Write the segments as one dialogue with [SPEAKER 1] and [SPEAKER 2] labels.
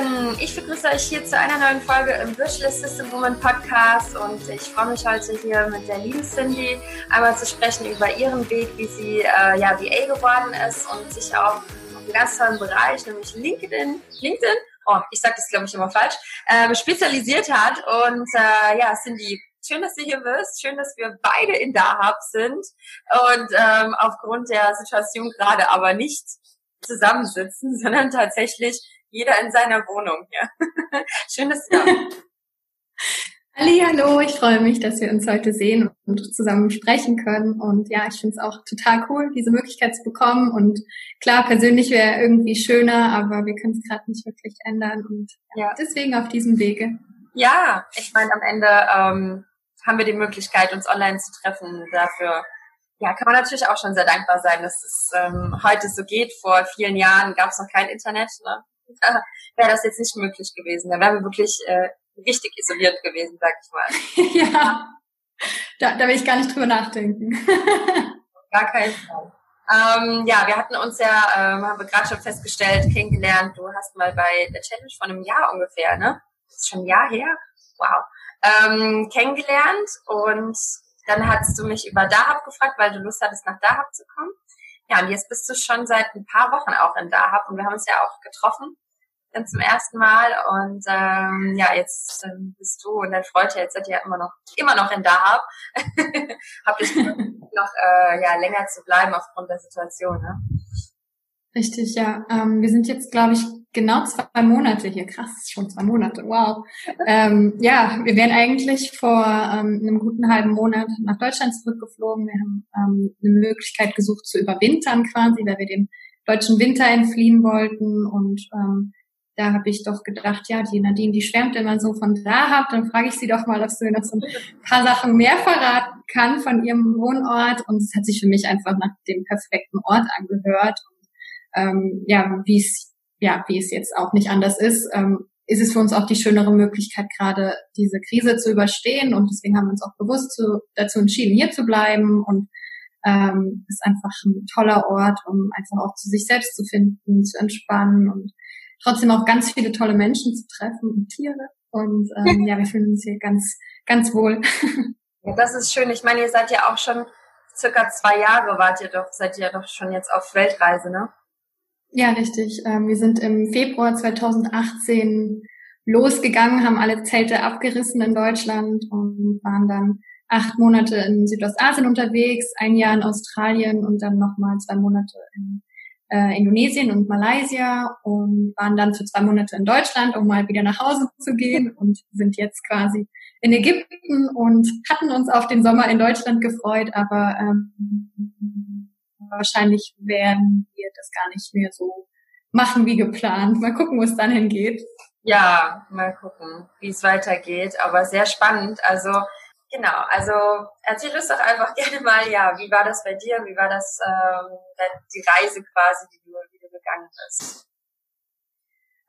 [SPEAKER 1] Lieben, ich begrüße euch hier zu einer neuen Folge im Virtual Assistant Woman Podcast und ich freue mich heute hier mit der lieben Cindy einmal zu sprechen über ihren Weg, wie sie äh, ja VA geworden ist und sich auch auf einen ganz tollen Bereich, nämlich LinkedIn, LinkedIn, oh, ich sage das glaube ich immer falsch, äh, spezialisiert hat und äh, ja, Cindy, schön, dass du hier bist. Schön, dass wir beide in Dahab sind und ähm, aufgrund der Situation gerade aber nicht zusammensitzen, sondern tatsächlich jeder in seiner Wohnung. Ja. schön, dass du da bist.
[SPEAKER 2] Hallo, ich freue mich, dass wir uns heute sehen und zusammen sprechen können. Und ja, ich finde es auch total cool, diese Möglichkeit zu bekommen. Und klar, persönlich wäre irgendwie schöner, aber wir können es gerade nicht wirklich ändern. Und ja, deswegen auf diesem Wege.
[SPEAKER 1] Ja, ich meine, am Ende ähm, haben wir die Möglichkeit, uns online zu treffen. Dafür ja, kann man natürlich auch schon sehr dankbar sein, dass es ähm, heute so geht. Vor vielen Jahren gab es noch kein Internet. Ne? Wäre das jetzt nicht möglich gewesen. Da wären wir wirklich äh, richtig isoliert gewesen, sag ich
[SPEAKER 2] mal. ja, da, da will ich gar nicht drüber nachdenken.
[SPEAKER 1] gar keinen Fall. Ähm, ja, wir hatten uns ja, ähm, haben wir gerade schon festgestellt, kennengelernt. Du hast mal bei der Challenge von einem Jahr ungefähr, ne? Das ist schon ein Jahr her. Wow ähm, kennengelernt und dann hattest du mich über Dahab gefragt, weil du Lust hattest, nach Dahab zu kommen. Ja, und jetzt bist du schon seit ein paar Wochen auch in Dahab und wir haben uns ja auch getroffen dann zum ersten Mal und ähm, ja, jetzt ähm, bist du und dein Freund, jetzt seid ihr ja immer noch immer noch in Dahab. Habt ich noch äh, ja länger zu bleiben aufgrund der Situation, ne?
[SPEAKER 2] Richtig, ja. Ähm, wir sind jetzt, glaube ich, genau zwei Monate hier. Krass, schon zwei Monate. Wow. ähm, ja, wir wären eigentlich vor ähm, einem guten halben Monat nach Deutschland zurückgeflogen. Wir haben ähm, eine Möglichkeit gesucht zu überwintern quasi, weil wir dem deutschen Winter entfliehen wollten. Und ähm, da habe ich doch gedacht, ja, die Nadine, die schwärmt immer so von da habt, dann frage ich sie doch mal, ob sie noch so ein paar Sachen mehr verraten kann von ihrem Wohnort. Und es hat sich für mich einfach nach dem perfekten Ort angehört ähm, ja, wie es ja, wie es jetzt auch nicht anders ist, ähm, ist es für uns auch die schönere Möglichkeit, gerade diese Krise zu überstehen. Und deswegen haben wir uns auch bewusst zu, dazu entschieden, hier zu bleiben. Und ähm, ist einfach ein toller Ort, um einfach auch zu sich selbst zu finden, zu entspannen und trotzdem auch ganz viele tolle Menschen zu treffen und Tiere. Und ähm, ja, wir fühlen uns hier ganz, ganz wohl.
[SPEAKER 1] Ja, das ist schön. Ich meine, ihr seid ja auch schon circa zwei Jahre wart ihr doch, seid ihr doch schon jetzt auf Weltreise, ne?
[SPEAKER 2] Ja, richtig. Ähm, wir sind im Februar 2018 losgegangen, haben alle Zelte abgerissen in Deutschland und waren dann acht Monate in Südostasien unterwegs, ein Jahr in Australien und dann nochmal zwei Monate in äh, Indonesien und Malaysia und waren dann für zwei Monate in Deutschland, um mal wieder nach Hause zu gehen und sind jetzt quasi in Ägypten und hatten uns auf den Sommer in Deutschland gefreut, aber ähm, wahrscheinlich werden wir das gar nicht mehr so machen wie geplant. Mal gucken, wo es dann hingeht.
[SPEAKER 1] Ja, mal gucken, wie es weitergeht. Aber sehr spannend. Also genau, also erzähl uns doch einfach gerne mal, ja, wie war das bei dir? Wie war das ähm, die Reise quasi, die du, die du gegangen bist?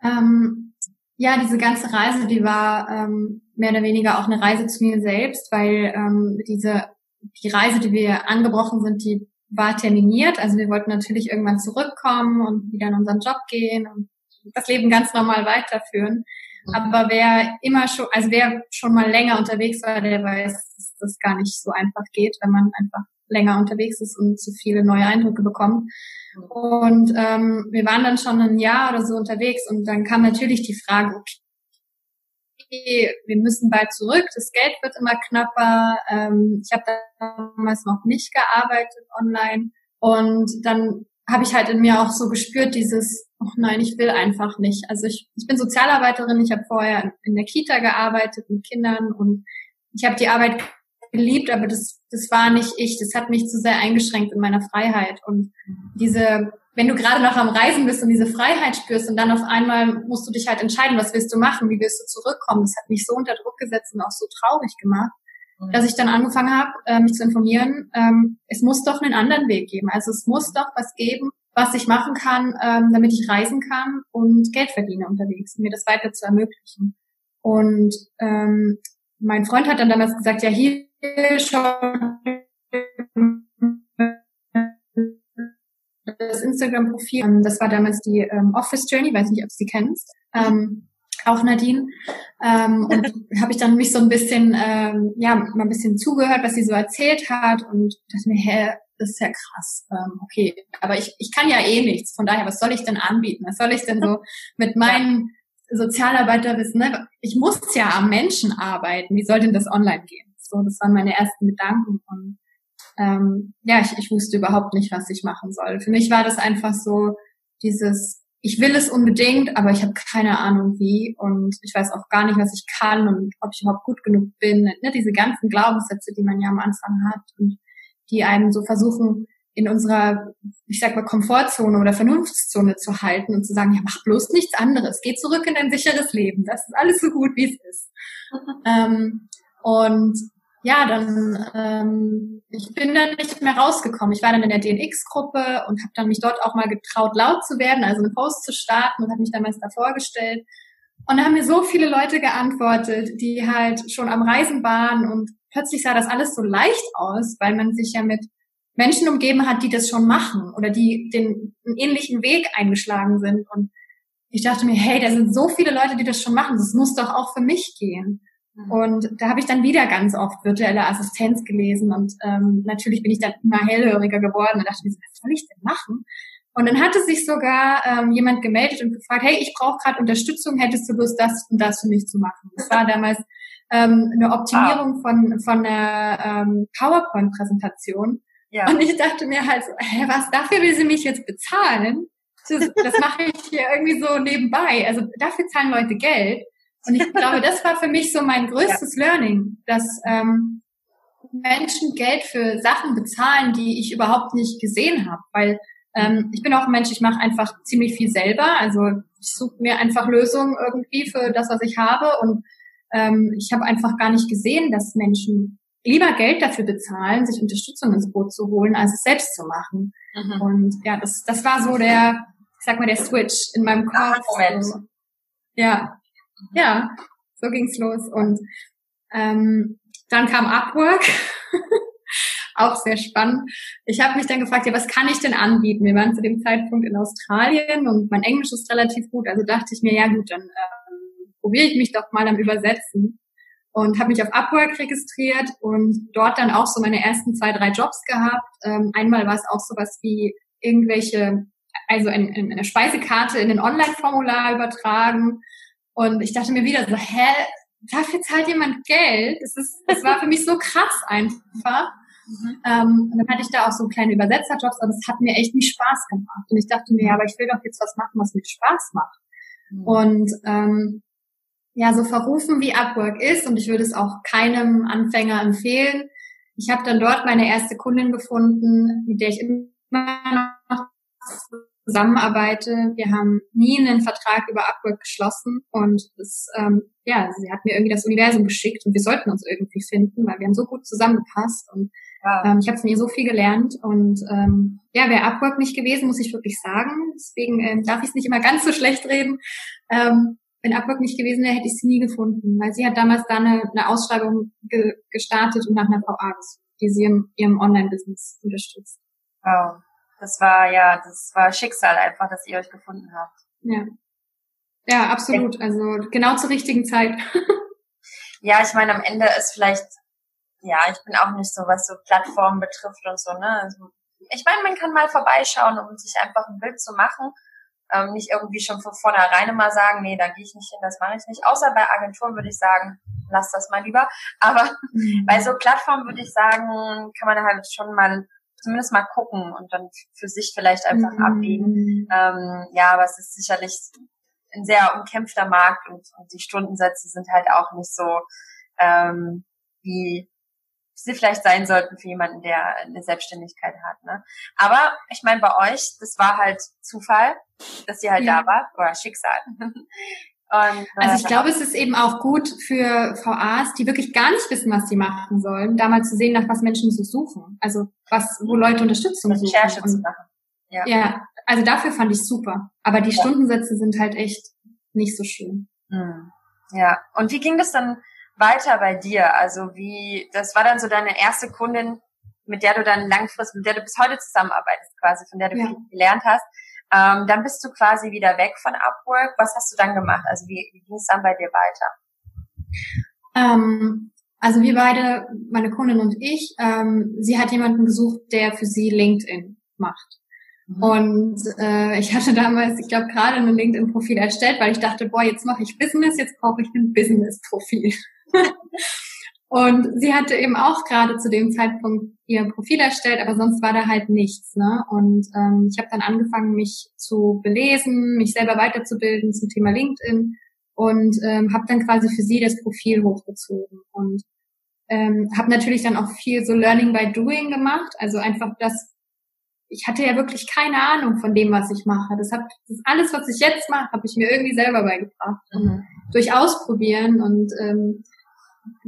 [SPEAKER 2] Ähm, ja, diese ganze Reise, die war ähm, mehr oder weniger auch eine Reise zu mir selbst, weil ähm, diese die Reise, die wir angebrochen sind, die war terminiert. Also wir wollten natürlich irgendwann zurückkommen und wieder in unseren Job gehen und das Leben ganz normal weiterführen. Mhm. Aber wer immer schon, also wer schon mal länger unterwegs war, der weiß, dass das gar nicht so einfach geht, wenn man einfach länger unterwegs ist und zu viele neue Eindrücke bekommt. Und ähm, wir waren dann schon ein Jahr oder so unterwegs und dann kam natürlich die Frage, okay, wir müssen bald zurück, das Geld wird immer knapper. Ähm, ich habe damals noch nicht gearbeitet online und dann habe ich halt in mir auch so gespürt, dieses, oh nein, ich will einfach nicht. Also ich, ich bin Sozialarbeiterin, ich habe vorher in der Kita gearbeitet mit Kindern und ich habe die Arbeit geliebt, aber das, das war nicht ich. Das hat mich zu sehr eingeschränkt in meiner Freiheit. Und diese wenn du gerade noch am Reisen bist und diese Freiheit spürst und dann auf einmal musst du dich halt entscheiden, was willst du machen, wie willst du zurückkommen, das hat mich so unter Druck gesetzt und auch so traurig gemacht, mhm. dass ich dann angefangen habe, äh, mich zu informieren, ähm, es muss doch einen anderen Weg geben. Also es muss doch was geben, was ich machen kann, ähm, damit ich reisen kann und Geld verdiene unterwegs, mir das weiter zu ermöglichen. Und ähm, mein Freund hat dann damals gesagt, ja hier schon das Instagram-Profil. Ähm, das war damals die ähm, Office Journey, weiß nicht, ob sie kennst. Ähm, auch Nadine. Ähm, und habe ich dann mich so ein bisschen, ähm, ja, mal ein bisschen zugehört, was sie so erzählt hat und dachte mir, hä, das ist ja krass. Ähm, okay, aber ich, ich kann ja eh nichts. Von daher, was soll ich denn anbieten? Was soll ich denn so mit meinem Sozialarbeiterwissen? Ne? Ich muss ja am Menschen arbeiten. Wie soll denn das online gehen? So, das waren meine ersten Gedanken und ähm, ja, ich, ich wusste überhaupt nicht, was ich machen soll. Für mich war das einfach so dieses, ich will es unbedingt, aber ich habe keine Ahnung wie und ich weiß auch gar nicht, was ich kann und ob ich überhaupt gut genug bin. Ne, diese ganzen Glaubenssätze, die man ja am Anfang hat und die einem so versuchen, in unserer, ich sag mal, Komfortzone oder Vernunftszone zu halten und zu sagen, ja, mach bloß nichts anderes, geh zurück in dein sicheres Leben, das ist alles so gut, wie es ist. ähm, und ja, dann ähm, ich bin dann nicht mehr rausgekommen. Ich war dann in der DNX-Gruppe und habe dann mich dort auch mal getraut, laut zu werden, also einen Post zu starten und habe mich damals da vorgestellt. Und da haben mir so viele Leute geantwortet, die halt schon am Reisen waren und plötzlich sah das alles so leicht aus, weil man sich ja mit Menschen umgeben hat, die das schon machen oder die den einen ähnlichen Weg eingeschlagen sind. Und ich dachte mir, hey, da sind so viele Leute, die das schon machen. Das muss doch auch für mich gehen. Mhm. Und da habe ich dann wieder ganz oft virtuelle Assistenz gelesen und ähm, natürlich bin ich dann immer hellhöriger geworden und dachte mir, was soll ich denn machen? Und dann hatte sich sogar ähm, jemand gemeldet und gefragt, hey, ich brauche gerade Unterstützung, hättest du Lust, das und das für mich zu machen? Das war damals ähm, eine Optimierung von, von einer ähm, PowerPoint-Präsentation. Ja. Und ich dachte mir halt, so, hä, was, dafür will sie mich jetzt bezahlen? Das, das mache ich hier irgendwie so nebenbei. Also dafür zahlen Leute Geld. Und ich glaube, das war für mich so mein größtes ja. Learning, dass ähm, Menschen Geld für Sachen bezahlen, die ich überhaupt nicht gesehen habe. Weil ähm, ich bin auch ein Mensch, ich mache einfach ziemlich viel selber. Also ich suche mir einfach Lösungen irgendwie für das, was ich habe. Und ähm, ich habe einfach gar nicht gesehen, dass Menschen lieber Geld dafür bezahlen, sich Unterstützung ins Boot zu holen, als es selbst zu machen. Mhm. Und ja, das, das war so der, ich sag mal, der Switch in meinem Kopf. Moment. Ja, ja, so ging's los. Und ähm, dann kam Upwork. auch sehr spannend. Ich habe mich dann gefragt, ja, was kann ich denn anbieten? Wir waren zu dem Zeitpunkt in Australien und mein Englisch ist relativ gut, also dachte ich mir, ja gut, dann ähm, probiere ich mich doch mal am Übersetzen und habe mich auf Upwork registriert und dort dann auch so meine ersten zwei, drei Jobs gehabt. Ähm, einmal war es auch sowas wie irgendwelche, also eine, eine Speisekarte in ein Online-Formular übertragen und ich dachte mir wieder so, hä, dafür zahlt jemand Geld? Das, ist, das war für mich so krass einfach. Mhm. Ähm, und dann hatte ich da auch so kleine Übersetzerjobs, aber es hat mir echt nicht Spaß gemacht. Und ich dachte mir, ja, aber ich will doch jetzt was machen, was mir Spaß macht. Mhm. Und ähm, ja, so verrufen wie Upwork ist, und ich würde es auch keinem Anfänger empfehlen. Ich habe dann dort meine erste Kundin gefunden, mit der ich immer noch zusammenarbeite. Wir haben nie einen Vertrag über Upwork geschlossen und es, ähm, ja, sie hat mir irgendwie das Universum geschickt und wir sollten uns irgendwie finden, weil wir haben so gut zusammengepasst und ähm, ich habe von ihr so viel gelernt und ähm, ja, wäre Upwork nicht gewesen, muss ich wirklich sagen. Deswegen ähm, darf ich es nicht immer ganz so schlecht reden. Ähm, wenn Upwork nicht gewesen wäre, hätte ich sie nie gefunden, weil sie hat damals da eine, eine Ausschreibung ge gestartet und nach einer VA gesucht, die sie in ihrem Online-Business unterstützt.
[SPEAKER 1] Wow. Das war ja, das war Schicksal einfach, dass ihr euch gefunden habt.
[SPEAKER 2] Ja. Ja, absolut. Also genau zur richtigen Zeit.
[SPEAKER 1] ja, ich meine, am Ende ist vielleicht, ja, ich bin auch nicht so, was so Plattformen betrifft und so, ne? Also, ich meine, man kann mal vorbeischauen, um sich einfach ein Bild zu machen. Ähm, nicht irgendwie schon von vornherein immer sagen, nee, da gehe ich nicht hin, das mache ich nicht. Außer bei Agenturen würde ich sagen, lass das mal lieber. Aber mhm. bei so Plattformen würde ich sagen, kann man halt schon mal zumindest mal gucken und dann für sich vielleicht einfach mhm. abwägen. Ähm, ja, aber es ist sicherlich ein sehr umkämpfter Markt und, und die Stundensätze sind halt auch nicht so, ähm, wie sie vielleicht sein sollten für jemanden, der eine Selbstständigkeit hat. Ne? Aber ich meine, bei euch, das war halt Zufall, dass ihr halt ja. da wart, oder Schicksal.
[SPEAKER 2] Und, also ich glaube, es ist eben auch gut für VAs, die wirklich gar nicht wissen, was sie machen sollen, da mal zu sehen, nach was Menschen so suchen. Also was, wo Leute Unterstützung suchen. Recherche zu machen. Ja. ja, also dafür fand ich super. Aber die ja. Stundensätze sind halt echt nicht so schön.
[SPEAKER 1] Hm. Ja. Und wie ging das dann weiter bei dir? Also wie, das war dann so deine erste Kundin, mit der du dann langfristig, mit der du bis heute zusammenarbeitest quasi, von der du ja. viel gelernt hast. Ähm, dann bist du quasi wieder weg von Upwork. Was hast du dann gemacht? Also wie, wie ging es dann bei dir weiter?
[SPEAKER 2] Ähm, also wir beide, meine Kundin und ich, ähm, sie hat jemanden gesucht, der für sie LinkedIn macht. Mhm. Und äh, ich hatte damals, ich glaube, gerade ein LinkedIn-Profil erstellt, weil ich dachte, boah, jetzt mache ich Business, jetzt brauche ich ein Business-Profil. Und sie hatte eben auch gerade zu dem Zeitpunkt ihr Profil erstellt, aber sonst war da halt nichts. Ne? Und ähm, ich habe dann angefangen, mich zu belesen, mich selber weiterzubilden zum Thema LinkedIn und ähm, habe dann quasi für sie das Profil hochgezogen und ähm, habe natürlich dann auch viel so Learning by Doing gemacht, also einfach das. Ich hatte ja wirklich keine Ahnung von dem, was ich mache. Das, hab, das alles, was ich jetzt mache, habe ich mir irgendwie selber beigebracht. Mhm. Durch Ausprobieren und ähm,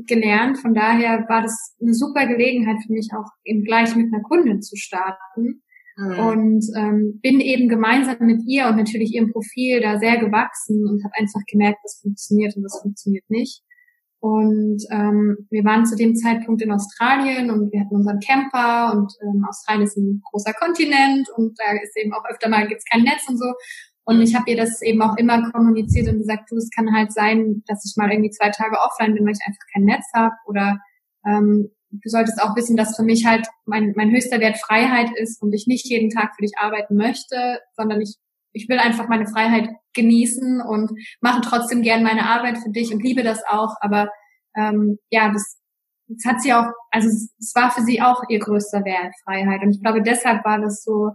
[SPEAKER 2] gelernt. Von daher war das eine super Gelegenheit für mich, auch eben gleich mit einer Kundin zu starten. Mhm. Und ähm, bin eben gemeinsam mit ihr und natürlich ihrem Profil da sehr gewachsen und habe einfach gemerkt, das funktioniert und das funktioniert nicht. Und ähm, wir waren zu dem Zeitpunkt in Australien und wir hatten unseren Camper und ähm, Australien ist ein großer Kontinent und da ist eben auch öfter mal gibt's kein Netz und so. Und ich habe ihr das eben auch immer kommuniziert und gesagt, du, es kann halt sein, dass ich mal irgendwie zwei Tage offline bin, weil ich einfach kein Netz habe oder ähm, du solltest auch wissen, dass für mich halt mein, mein höchster Wert Freiheit ist und ich nicht jeden Tag für dich arbeiten möchte, sondern ich, ich will einfach meine Freiheit genießen und mache trotzdem gern meine Arbeit für dich und liebe das auch. Aber ähm, ja, das, das hat sie auch, also es war für sie auch ihr größter Wert, Freiheit. Und ich glaube, deshalb war das so,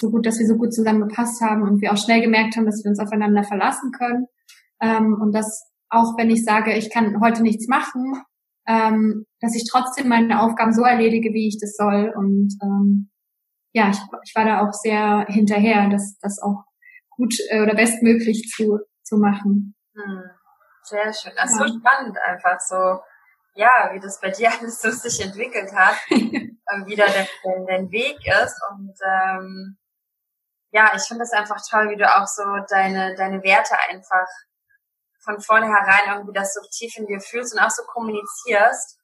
[SPEAKER 2] so gut, dass wir so gut zusammengepasst haben und wir auch schnell gemerkt haben, dass wir uns aufeinander verlassen können. Ähm, und dass auch wenn ich sage, ich kann heute nichts machen, ähm, dass ich trotzdem meine Aufgaben so erledige, wie ich das soll. Und ähm, ja, ich, ich war da auch sehr hinterher, das, das auch gut äh, oder bestmöglich zu, zu machen. Hm.
[SPEAKER 1] Sehr schön. Das ist ja. so spannend einfach so, ja, wie das bei dir alles so sich entwickelt hat, wie da dein, dein Weg ist. Und ähm, ja, ich finde es einfach toll, wie du auch so deine, deine Werte einfach von vornherein irgendwie das so tief in dir fühlst und auch so kommunizierst.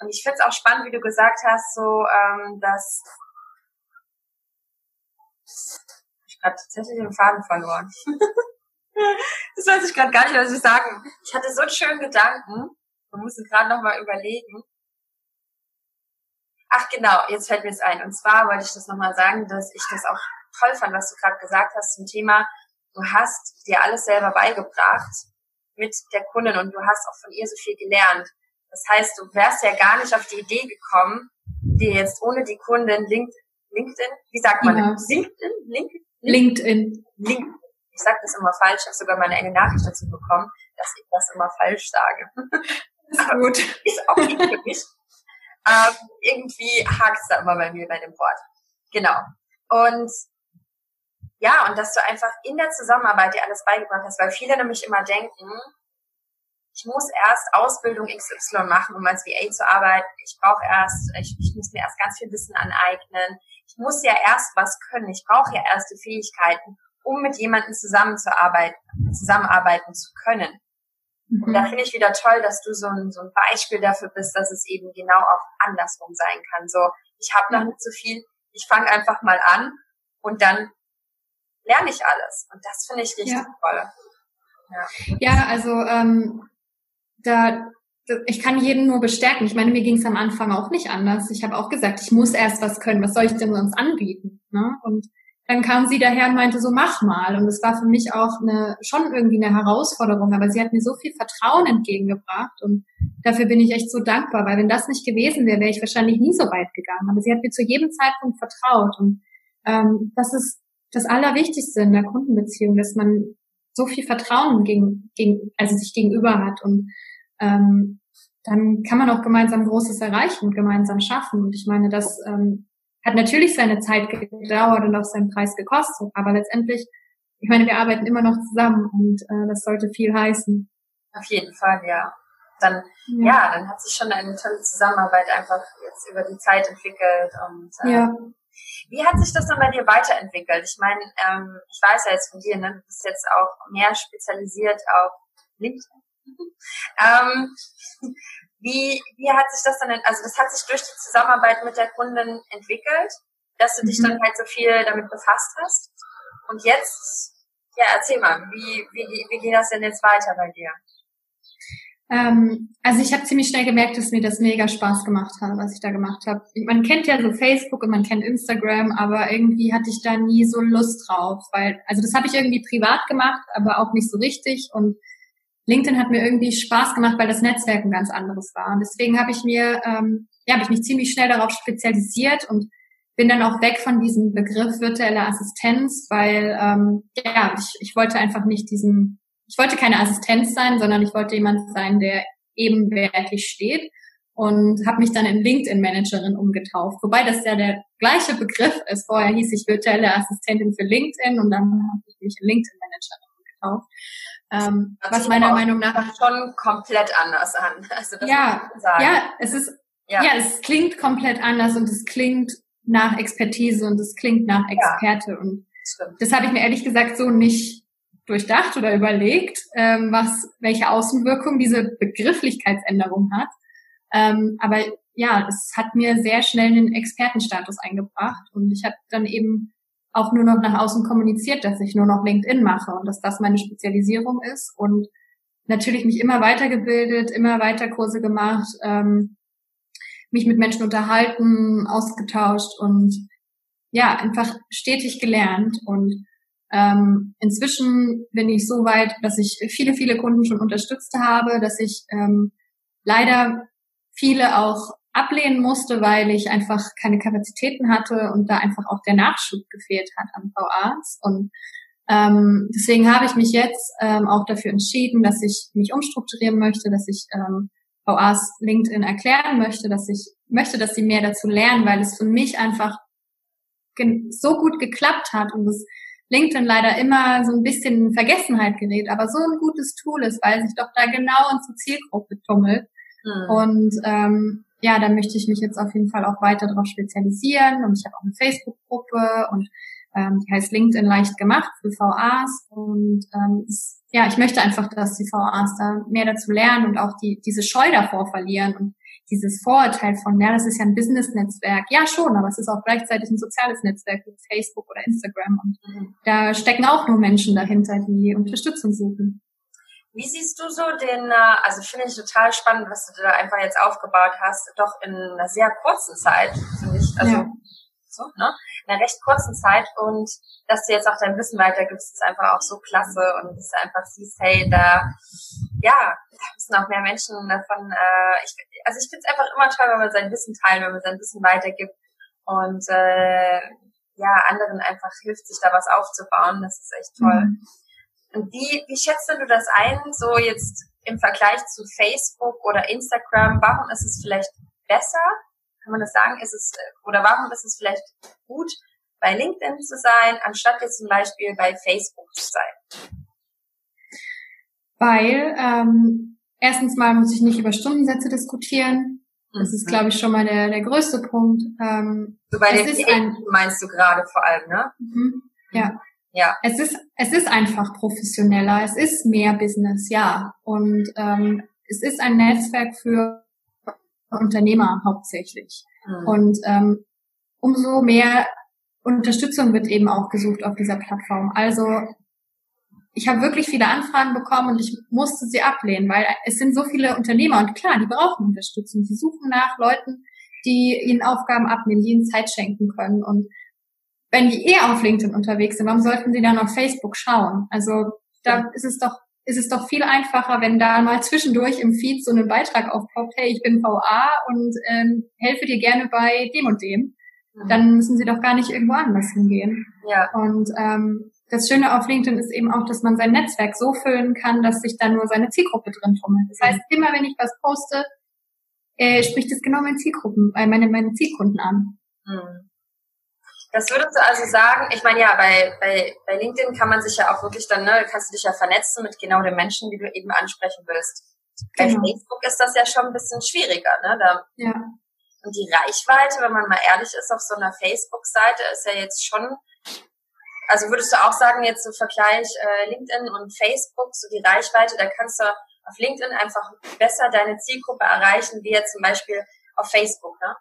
[SPEAKER 1] Und ich finde es auch spannend, wie du gesagt hast, so, ähm, dass ich gerade tatsächlich den Faden verloren. das weiß ich gerade gar nicht, was ich sagen. Ich hatte so einen schönen Gedanken. Wir mussten gerade noch mal überlegen. Ach genau, jetzt fällt mir es ein. Und zwar wollte ich das nochmal sagen, dass ich das auch toll fand, was du gerade gesagt hast zum Thema, du hast dir alles selber beigebracht mit der Kundin und du hast auch von ihr so viel gelernt. Das heißt, du wärst ja gar nicht auf die Idee gekommen, dir jetzt ohne die Kundin LinkedIn, LinkedIn, wie sagt man, ja. LinkedIn,
[SPEAKER 2] LinkedIn, LinkedIn,
[SPEAKER 1] LinkedIn. Ich sage das immer falsch, ich habe sogar mal eine Nachricht dazu bekommen, dass ich das immer falsch sage.
[SPEAKER 2] Ist gut.
[SPEAKER 1] Ist auch nicht für mich. Ähm, irgendwie hakt es da immer bei mir bei dem Wort. Genau. Und ja, und dass du einfach in der Zusammenarbeit dir alles beigebracht hast, weil viele nämlich immer denken, ich muss erst Ausbildung XY machen, um als VA zu arbeiten. Ich brauche erst, ich, ich muss mir erst ganz viel Wissen aneignen. Ich muss ja erst was können. Ich brauche ja erste Fähigkeiten, um mit jemandem zusammenzuarbeiten, zusammenarbeiten zu können. Mhm. Und da finde ich wieder toll, dass du so ein, so ein Beispiel dafür bist, dass es eben genau auch andersrum sein kann. So, ich habe noch nicht so viel, ich fange einfach mal an und dann lerne ich alles. Und das finde ich richtig ja. toll.
[SPEAKER 2] Ja, ja also ähm, da ich kann jeden nur bestärken. Ich meine, mir ging es am Anfang auch nicht anders. Ich habe auch gesagt, ich muss erst was können. Was soll ich denn sonst anbieten? Ne? Und dann kam sie daher und meinte so, mach mal. Und es war für mich auch eine, schon irgendwie eine Herausforderung. Aber sie hat mir so viel Vertrauen entgegengebracht. Und dafür bin ich echt so dankbar. Weil wenn das nicht gewesen wäre, wäre ich wahrscheinlich nie so weit gegangen. Aber sie hat mir zu jedem Zeitpunkt vertraut. Und ähm, das ist das Allerwichtigste in der Kundenbeziehung, dass man so viel Vertrauen gegen, gegen also sich gegenüber hat und ähm, dann kann man auch gemeinsam Großes erreichen und gemeinsam schaffen. Und ich meine, das ähm, hat natürlich seine Zeit gedauert und auch seinen Preis gekostet, aber letztendlich, ich meine, wir arbeiten immer noch zusammen und äh, das sollte viel heißen.
[SPEAKER 1] Auf jeden Fall, ja. Dann, ja, ja dann hat sich schon eine tolle Zusammenarbeit einfach jetzt über die Zeit entwickelt und äh, ja. Wie hat sich das dann bei dir weiterentwickelt? Ich meine, ähm, ich weiß ja jetzt von dir, ne, du bist jetzt auch mehr spezialisiert auf LinkedIn. ähm, Wie, wie hat sich das dann, also das hat sich durch die Zusammenarbeit mit der Kundin entwickelt, dass du dich mhm. dann halt so viel damit befasst hast. Und jetzt, ja, erzähl mal, wie, wie, wie geht das denn jetzt weiter bei dir?
[SPEAKER 2] Ähm, also ich habe ziemlich schnell gemerkt, dass mir das mega Spaß gemacht hat, was ich da gemacht habe. Man kennt ja so Facebook und man kennt Instagram, aber irgendwie hatte ich da nie so Lust drauf, weil also das habe ich irgendwie privat gemacht, aber auch nicht so richtig und LinkedIn hat mir irgendwie Spaß gemacht, weil das Netzwerk ein ganz anderes war. Und deswegen habe ich mir, ähm, ja, habe ich mich ziemlich schnell darauf spezialisiert und bin dann auch weg von diesem Begriff virtuelle Assistenz, weil ähm, ja, ich, ich wollte einfach nicht diesen ich wollte keine Assistenz sein, sondern ich wollte jemand sein, der ebenwertig steht und habe mich dann in LinkedIn-Managerin umgetauft. Wobei das ja der gleiche Begriff ist. Vorher hieß ich virtuelle Assistentin für LinkedIn und dann habe ich mich in LinkedIn-Managerin umgetauft. Ähm, was meiner Meinung nach
[SPEAKER 1] schon komplett anders an.
[SPEAKER 2] Also ja, ja, es ist ja. ja. es klingt komplett anders und es klingt nach Expertise und es klingt nach Experte ja, und das habe ich mir ehrlich gesagt so nicht durchdacht oder überlegt, ähm, was, welche Außenwirkung diese Begrifflichkeitsänderung hat. Ähm, aber ja, es hat mir sehr schnell einen Expertenstatus eingebracht und ich habe dann eben auch nur noch nach außen kommuniziert, dass ich nur noch LinkedIn mache und dass das meine Spezialisierung ist und natürlich mich immer weitergebildet, immer weiter Kurse gemacht, ähm, mich mit Menschen unterhalten, ausgetauscht und ja, einfach stetig gelernt und ähm, inzwischen bin ich so weit, dass ich viele, viele Kunden schon unterstützt habe, dass ich ähm, leider viele auch ablehnen musste, weil ich einfach keine Kapazitäten hatte und da einfach auch der Nachschub gefehlt hat an VAs. Und ähm, deswegen habe ich mich jetzt ähm, auch dafür entschieden, dass ich mich umstrukturieren möchte, dass ich ähm, VAs LinkedIn erklären möchte, dass ich möchte, dass sie mehr dazu lernen, weil es für mich einfach so gut geklappt hat und es LinkedIn leider immer so ein bisschen in Vergessenheit gerät, aber so ein gutes Tool ist, weil sich doch da genau unsere Zielgruppe tummelt. Mhm. Und ähm, ja, da möchte ich mich jetzt auf jeden Fall auch weiter darauf spezialisieren. Und ich habe auch eine Facebook-Gruppe und ähm, die heißt LinkedIn leicht gemacht für VAs. Und ähm, ja, ich möchte einfach, dass die VAs da mehr dazu lernen und auch die diese Scheu davor verlieren und dieses Vorurteil von, ja, das ist ja ein Business-Netzwerk. Ja, schon, aber es ist auch gleichzeitig ein soziales Netzwerk wie Facebook oder Instagram. Und mhm. da stecken auch nur Menschen dahinter, die Unterstützung suchen.
[SPEAKER 1] Wie siehst du so den, äh, also finde ich total spannend, was du da einfach jetzt aufgebaut hast, doch in einer sehr kurzen Zeit, finde ich. Also ja so, ne? In einer recht kurzen Zeit und dass du jetzt auch dein Wissen weitergibst, ist einfach auch so klasse und dass du einfach siehst, hey, da, ja, da müssen auch mehr Menschen davon, äh, ich, also ich finde es einfach immer toll, wenn man sein Wissen teilt, wenn man sein Wissen weitergibt und äh, ja, anderen einfach hilft, sich da was aufzubauen. Das ist echt toll. Mhm. Und wie, wie schätzt du das ein, so jetzt im Vergleich zu Facebook oder Instagram? Warum ist es vielleicht besser kann man das sagen, ist es, äh, oder warum ist es vielleicht gut, bei LinkedIn zu sein, anstatt jetzt zum Beispiel bei Facebook zu sein?
[SPEAKER 2] Weil ähm, erstens mal muss ich nicht über Stundensätze diskutieren. Das ist, mhm. glaube ich, schon mal der, der größte Punkt. Ähm,
[SPEAKER 1] so bei den ist ein, meinst du gerade vor allem, ne?
[SPEAKER 2] Mhm, ja. Ja. Es ist, es ist einfach professioneller, es ist mehr Business, ja. Und ähm, es ist ein Netzwerk für Unternehmer hauptsächlich. Mhm. Und ähm, umso mehr Unterstützung wird eben auch gesucht auf dieser Plattform. Also ich habe wirklich viele Anfragen bekommen und ich musste sie ablehnen, weil es sind so viele Unternehmer und klar, die brauchen Unterstützung. Die suchen nach Leuten, die ihnen Aufgaben abnehmen, die ihnen Zeit schenken können. Und wenn die eh auf LinkedIn unterwegs sind, warum sollten sie dann auf Facebook schauen? Also da ist es doch ist es doch viel einfacher, wenn da mal zwischendurch im Feed so ein Beitrag aufpoppt, hey, ich bin VA und ähm, helfe dir gerne bei dem und dem. Mhm. Dann müssen sie doch gar nicht irgendwo anders hingehen. Ja. Und ähm, das Schöne auf LinkedIn ist eben auch, dass man sein Netzwerk so füllen kann, dass sich da nur seine Zielgruppe drin tummelt. Das heißt, immer wenn ich was poste, äh, spricht es genau meine Zielgruppen, äh, meine, meine Zielkunden an. Mhm.
[SPEAKER 1] Das würdest du also sagen, ich meine ja, bei, bei, bei LinkedIn kann man sich ja auch wirklich dann, ne, kannst du dich ja vernetzen mit genau den Menschen, die du eben ansprechen willst. Bei genau. Facebook ist das ja schon ein bisschen schwieriger, ne? Da, ja. Und die Reichweite, wenn man mal ehrlich ist, auf so einer Facebook-Seite ist ja jetzt schon, also würdest du auch sagen, jetzt im Vergleich äh, LinkedIn und Facebook, so die Reichweite, da kannst du auf LinkedIn einfach besser deine Zielgruppe erreichen, wie jetzt zum Beispiel auf Facebook, ne?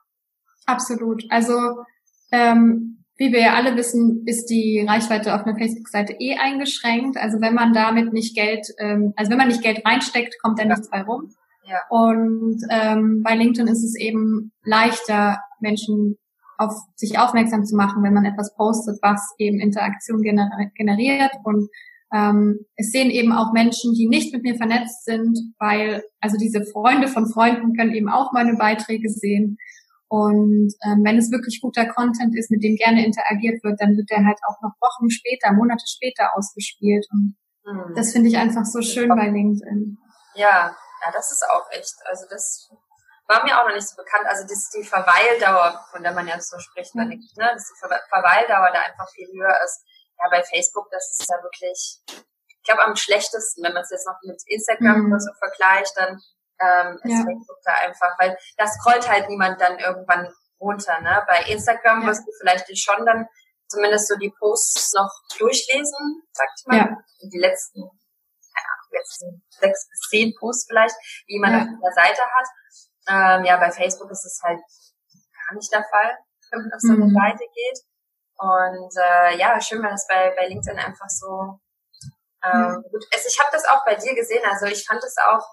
[SPEAKER 2] Absolut. Also ähm, wie wir ja alle wissen, ist die Reichweite auf einer Facebook-Seite eh eingeschränkt. Also wenn man damit nicht Geld, ähm, also wenn man nicht Geld reinsteckt, kommt da nichts bei rum. Ja. Und ähm, bei LinkedIn ist es eben leichter, Menschen auf sich aufmerksam zu machen, wenn man etwas postet, was eben Interaktion gener generiert. Und ähm, es sehen eben auch Menschen, die nicht mit mir vernetzt sind, weil also diese Freunde von Freunden können eben auch meine Beiträge sehen. Und ähm, wenn es wirklich guter Content ist, mit dem gerne interagiert wird, dann wird der halt auch noch Wochen später, Monate später ausgespielt. Und mhm. das finde ich einfach so schön bei LinkedIn.
[SPEAKER 1] Ja, ja, das ist auch echt. Also das war mir auch noch nicht so bekannt. Also das ist die Verweildauer, von der man ja so spricht, mhm. nicht, ne? dass die Ver Verweildauer da einfach viel höher ist. Ja, bei Facebook, das ist ja wirklich, ich glaube, am schlechtesten, wenn man es jetzt noch mit Instagram mhm. oder so vergleicht, dann ähm, ist ja. Facebook da einfach, weil das scrollt halt niemand dann irgendwann runter. Ne? Bei Instagram ja. wirst du vielleicht schon dann zumindest so die Posts noch durchlesen, sag ich mal. Ja. Die letzten, ja, letzten sechs bis zehn Posts vielleicht, die man ja. auf der Seite hat. Ähm, ja, bei Facebook ist es halt gar nicht der Fall, wenn man auf so eine mhm. Seite geht. Und äh, ja, schön, wenn das bei, bei LinkedIn einfach so ähm, mhm. gut. Also ich habe das auch bei dir gesehen. Also ich fand es auch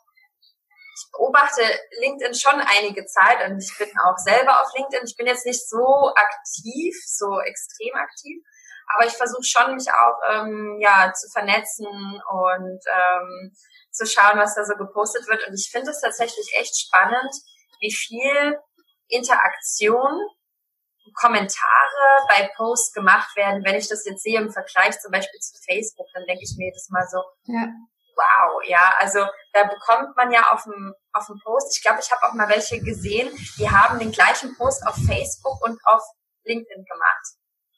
[SPEAKER 1] ich beobachte LinkedIn schon einige Zeit und ich bin auch selber auf LinkedIn. Ich bin jetzt nicht so aktiv, so extrem aktiv, aber ich versuche schon, mich auch ähm, ja zu vernetzen und ähm, zu schauen, was da so gepostet wird. Und ich finde es tatsächlich echt spannend, wie viel Interaktion, Kommentare bei Posts gemacht werden. Wenn ich das jetzt sehe im Vergleich zum Beispiel zu Facebook, dann denke ich mir das mal so, ja wow, ja, also da bekommt man ja auf dem, auf dem Post, ich glaube, ich habe auch mal welche gesehen, die haben den gleichen Post auf Facebook und auf LinkedIn gemacht.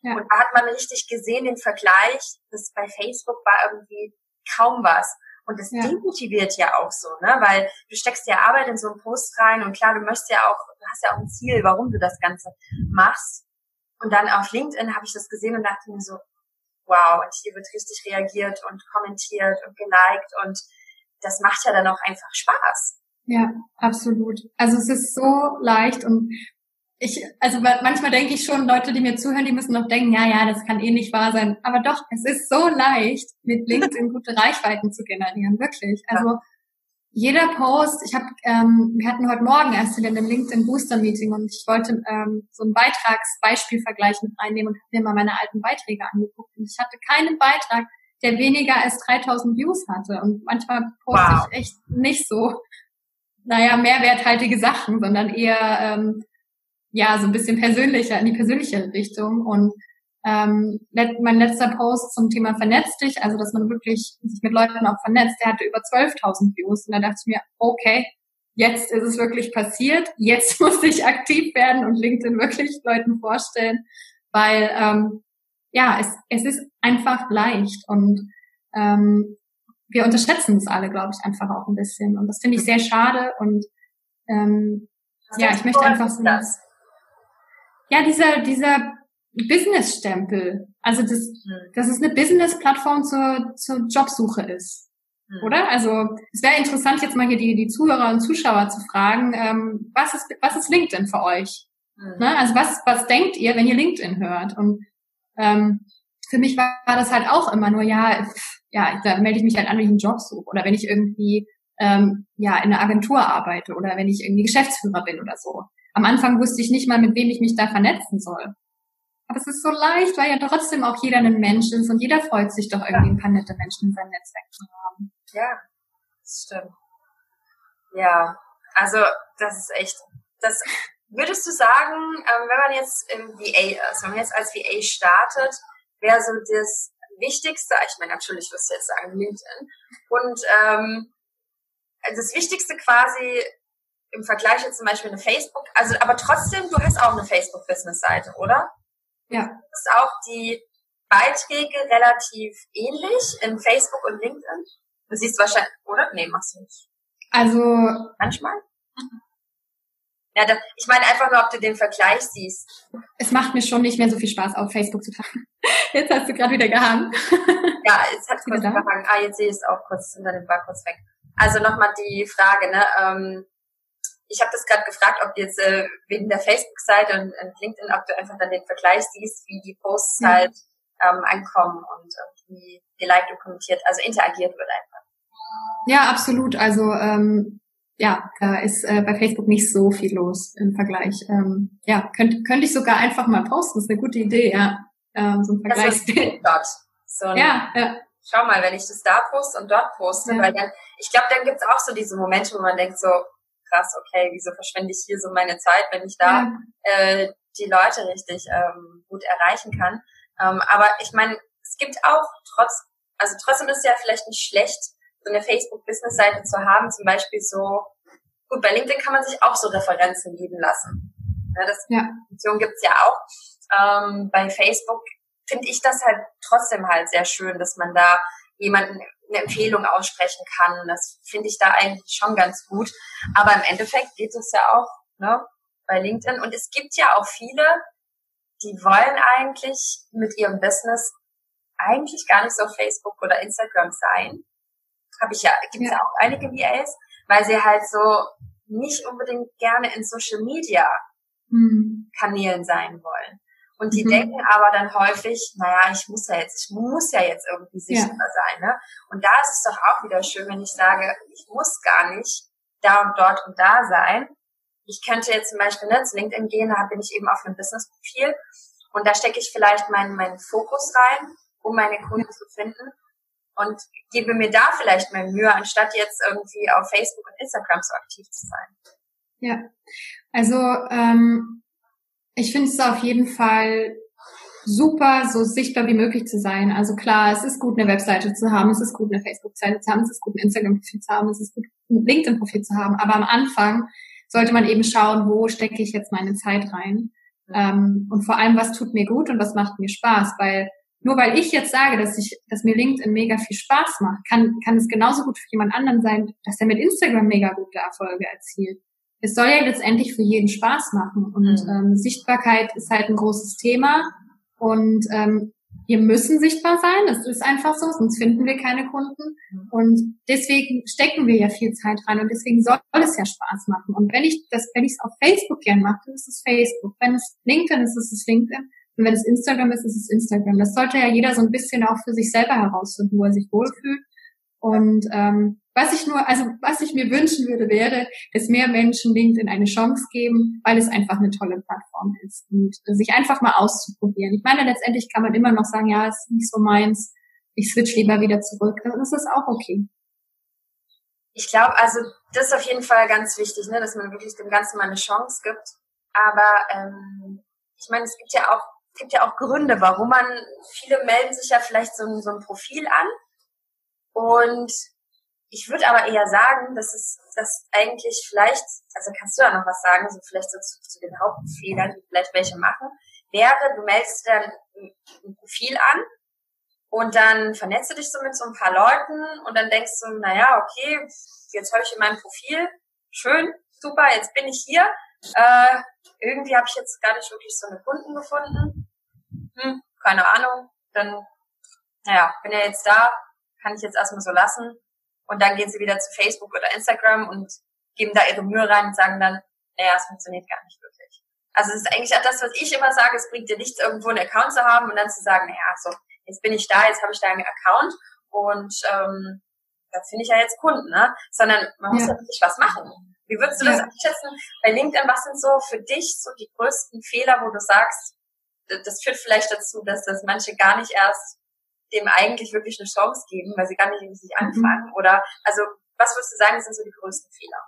[SPEAKER 1] Ja. Und da hat man richtig gesehen, den Vergleich, das bei Facebook war irgendwie kaum was. Und das ja. demotiviert ja auch so, ne? Weil du steckst ja Arbeit in so einen Post rein und klar, du möchtest ja auch, du hast ja auch ein Ziel, warum du das Ganze machst. Und dann auf LinkedIn habe ich das gesehen und dachte mir so, wow, und hier wird richtig reagiert und kommentiert und geliked und das macht ja dann auch einfach Spaß.
[SPEAKER 2] Ja, absolut. Also es ist so leicht und ich, also manchmal denke ich schon, Leute, die mir zuhören, die müssen noch denken, ja, ja, das kann eh nicht wahr sein. Aber doch, es ist so leicht, mit LinkedIn gute Reichweiten zu generieren, wirklich. Also jeder Post, ich habe, ähm, wir hatten heute Morgen erst in dem LinkedIn Booster Meeting und ich wollte ähm, so einen Beitragsbeispielvergleich mit reinnehmen und habe mir mal meine alten Beiträge angeguckt und ich hatte keinen Beitrag, der weniger als 3000 Views hatte und manchmal poste wow. ich echt nicht so, naja, mehrwerthaltige Sachen, sondern eher ähm, ja so ein bisschen persönlicher in die persönliche Richtung und ähm, mein letzter Post zum Thema vernetzt dich, also dass man wirklich sich mit Leuten auch vernetzt, der hatte über 12.000 Views und da dachte ich mir, okay, jetzt ist es wirklich passiert, jetzt muss ich aktiv werden und LinkedIn wirklich Leuten vorstellen, weil ähm, ja, es, es ist einfach leicht und ähm, wir unterschätzen es alle, glaube ich, einfach auch ein bisschen. Und das finde ich sehr schade und ähm, ja, ich möchte einfach so, ja, dieser, dieser Business-Stempel. Also das, mhm. dass es eine Business-Plattform zur, zur Jobsuche ist. Mhm. Oder? Also es wäre interessant, jetzt mal hier die, die Zuhörer und Zuschauer zu fragen, ähm, was, ist, was ist LinkedIn für euch? Mhm. Ne? Also was, was denkt ihr, wenn ihr LinkedIn hört? Und ähm, für mich war, war das halt auch immer nur, ja, ja, da melde ich mich halt an, wenn ich einen Job suche oder wenn ich irgendwie ähm, ja in einer Agentur arbeite oder wenn ich irgendwie Geschäftsführer bin oder so. Am Anfang wusste ich nicht mal, mit wem ich mich da vernetzen soll. Aber es ist so leicht, weil ja trotzdem auch jeder ein Mensch ist und jeder freut sich doch irgendwie ein paar nette Menschen in seinem Netzwerk zu haben.
[SPEAKER 1] Ja, das stimmt. Ja, also das ist echt, das würdest du sagen, ähm, wenn man jetzt im VA ist, wenn man jetzt als VA startet, wäre so das Wichtigste, ich meine, natürlich wirst du jetzt sagen LinkedIn, und ähm, das Wichtigste quasi im Vergleich jetzt zum Beispiel eine Facebook, also aber trotzdem, du hast auch eine Facebook-Business-Seite, oder?
[SPEAKER 2] Ja.
[SPEAKER 1] Ist auch die Beiträge relativ ähnlich in Facebook und LinkedIn? Du siehst wahrscheinlich, oder? Nee, machst du nicht.
[SPEAKER 2] Also.
[SPEAKER 1] Manchmal? Ja, da, ich meine einfach nur, ob du den Vergleich siehst.
[SPEAKER 2] Es macht mir schon nicht mehr so viel Spaß, auf Facebook zu fahren. Jetzt hast du gerade wieder gehangen.
[SPEAKER 1] ja, jetzt hat es kurz gehangen. Ah, jetzt sehe ich es auch kurz, dem war kurz weg. Also nochmal die Frage, ne? Ähm, ich habe das gerade gefragt, ob jetzt äh, wegen der Facebook-Seite und, und, LinkedIn, ob du einfach dann den Vergleich siehst, wie die Posts mhm. halt ähm, ankommen und, und wie geliked und kommentiert, also interagiert wird einfach.
[SPEAKER 2] Ja, absolut. Also ähm, ja, da ist äh, bei Facebook nicht so viel los im Vergleich. Ähm, ja, könnte könnte ich sogar einfach mal posten. Das ist eine gute Idee, ja. Ähm, so ein Vergleichsbild.
[SPEAKER 1] So ein, ja, ja. Schau mal, wenn ich das da poste und dort poste, ja. weil dann, ich glaube, dann gibt's auch so diese Momente, wo man denkt so, krass, okay, wieso verschwende ich hier so meine Zeit, wenn ich da ja. äh, die Leute richtig ähm, gut erreichen kann. Ähm, aber ich meine, es gibt auch trotz, also trotzdem ist es ja vielleicht nicht schlecht, so eine Facebook-Business-Seite zu haben, zum Beispiel so, gut, bei LinkedIn kann man sich auch so Referenzen geben lassen. Ja, das ja. Funktion gibt's ja auch. Ähm, bei Facebook finde ich das halt trotzdem halt sehr schön, dass man da jemanden eine Empfehlung aussprechen kann. Das finde ich da eigentlich schon ganz gut. Aber im Endeffekt geht es ja auch ne, bei LinkedIn. Und es gibt ja auch viele, die wollen eigentlich mit ihrem Business eigentlich gar nicht so Facebook oder Instagram sein. Habe ich ja, gibt es ja. ja auch einige VAs, weil sie halt so nicht unbedingt gerne in Social Media hm. Kanälen sein wollen. Und die mhm. denken aber dann häufig, naja, ich muss ja jetzt, ich muss ja jetzt irgendwie sichtbar ja. sein. Ne? Und da ist es doch auch wieder schön, wenn ich sage, ich muss gar nicht da und dort und da sein. Ich könnte jetzt zum Beispiel ne, zu LinkedIn gehen, da bin ich eben auf einem Business-Profil und da stecke ich vielleicht meinen, meinen Fokus rein, um meine Kunden zu finden und gebe mir da vielleicht mehr Mühe, anstatt jetzt irgendwie auf Facebook und Instagram so aktiv zu sein.
[SPEAKER 2] Ja, also ähm, ich finde es auf jeden Fall super, so sichtbar wie möglich zu sein. Also klar, es ist gut, eine Webseite zu haben, es ist gut, eine Facebook-Seite zu haben, es ist gut, ein Instagram-Profil zu haben, es ist gut, ein LinkedIn-Profil zu haben. Aber am Anfang sollte man eben schauen, wo stecke ich jetzt meine Zeit rein. Ähm, und vor allem, was tut mir gut und was macht mir Spaß, weil nur weil ich jetzt sage, dass ich, dass mir LinkedIn mega viel Spaß macht, kann, kann es genauso gut für jemand anderen sein, dass er mit Instagram mega gute Erfolge erzielt es soll ja letztendlich für jeden Spaß machen. Und mhm. ähm, Sichtbarkeit ist halt ein großes Thema. Und ähm, wir müssen sichtbar sein. Das ist einfach so, sonst finden wir keine Kunden. Mhm. Und deswegen stecken wir ja viel Zeit rein und deswegen soll es ja Spaß machen. Und wenn ich das, wenn ich es auf Facebook gern mache, dann ist es Facebook. Wenn es LinkedIn ist, ist es LinkedIn. Und wenn es Instagram ist, ist es Instagram. Das sollte ja jeder so ein bisschen auch für sich selber herausfinden, wo er sich wohlfühlt. Und ähm, was ich nur, also was ich mir wünschen würde, wäre, dass mehr Menschen LinkedIn eine Chance geben, weil es einfach eine tolle Plattform ist und sich einfach mal auszuprobieren. Ich meine, letztendlich kann man immer noch sagen, ja, ist nicht so meins, ich switch lieber wieder zurück. Dann ist das auch okay.
[SPEAKER 1] Ich glaube, also das ist auf jeden Fall ganz wichtig, ne, dass man wirklich dem Ganzen mal eine Chance gibt. Aber ähm, ich meine, es gibt ja auch gibt ja auch Gründe, warum man viele melden sich ja vielleicht so, so ein Profil an und ich würde aber eher sagen, dass es das eigentlich vielleicht, also kannst du ja noch was sagen, so vielleicht so zu, zu den Hauptfehlern, die vielleicht welche machen, wäre, du meldest dann ein Profil an und dann vernetzt du dich so mit so ein paar Leuten und dann denkst du, naja, okay, jetzt habe ich in meinem Profil, schön, super, jetzt bin ich hier. Äh, irgendwie habe ich jetzt gar nicht wirklich so eine Kunden gefunden. Hm, keine Ahnung. Dann, naja, bin ja jetzt da, kann ich jetzt erstmal so lassen. Und dann gehen sie wieder zu Facebook oder Instagram und geben da ihre Mühe rein und sagen dann, naja, es funktioniert gar nicht wirklich. Also es ist eigentlich auch das, was ich immer sage, es bringt dir nichts, irgendwo einen Account zu haben und dann zu sagen, naja, so, jetzt bin ich da, jetzt habe ich da einen Account und ähm, da finde ich ja jetzt Kunden, ne? Sondern man muss ja, wirklich was machen. Wie würdest du das ja. einschätzen? Bei LinkedIn, was sind so für dich so die größten Fehler, wo du sagst, das führt vielleicht dazu, dass das manche gar nicht erst dem eigentlich wirklich eine Chance geben, weil sie gar nicht richtig mhm. anfangen? Mhm. Oder also was würdest du sagen, sind so die größten Fehler?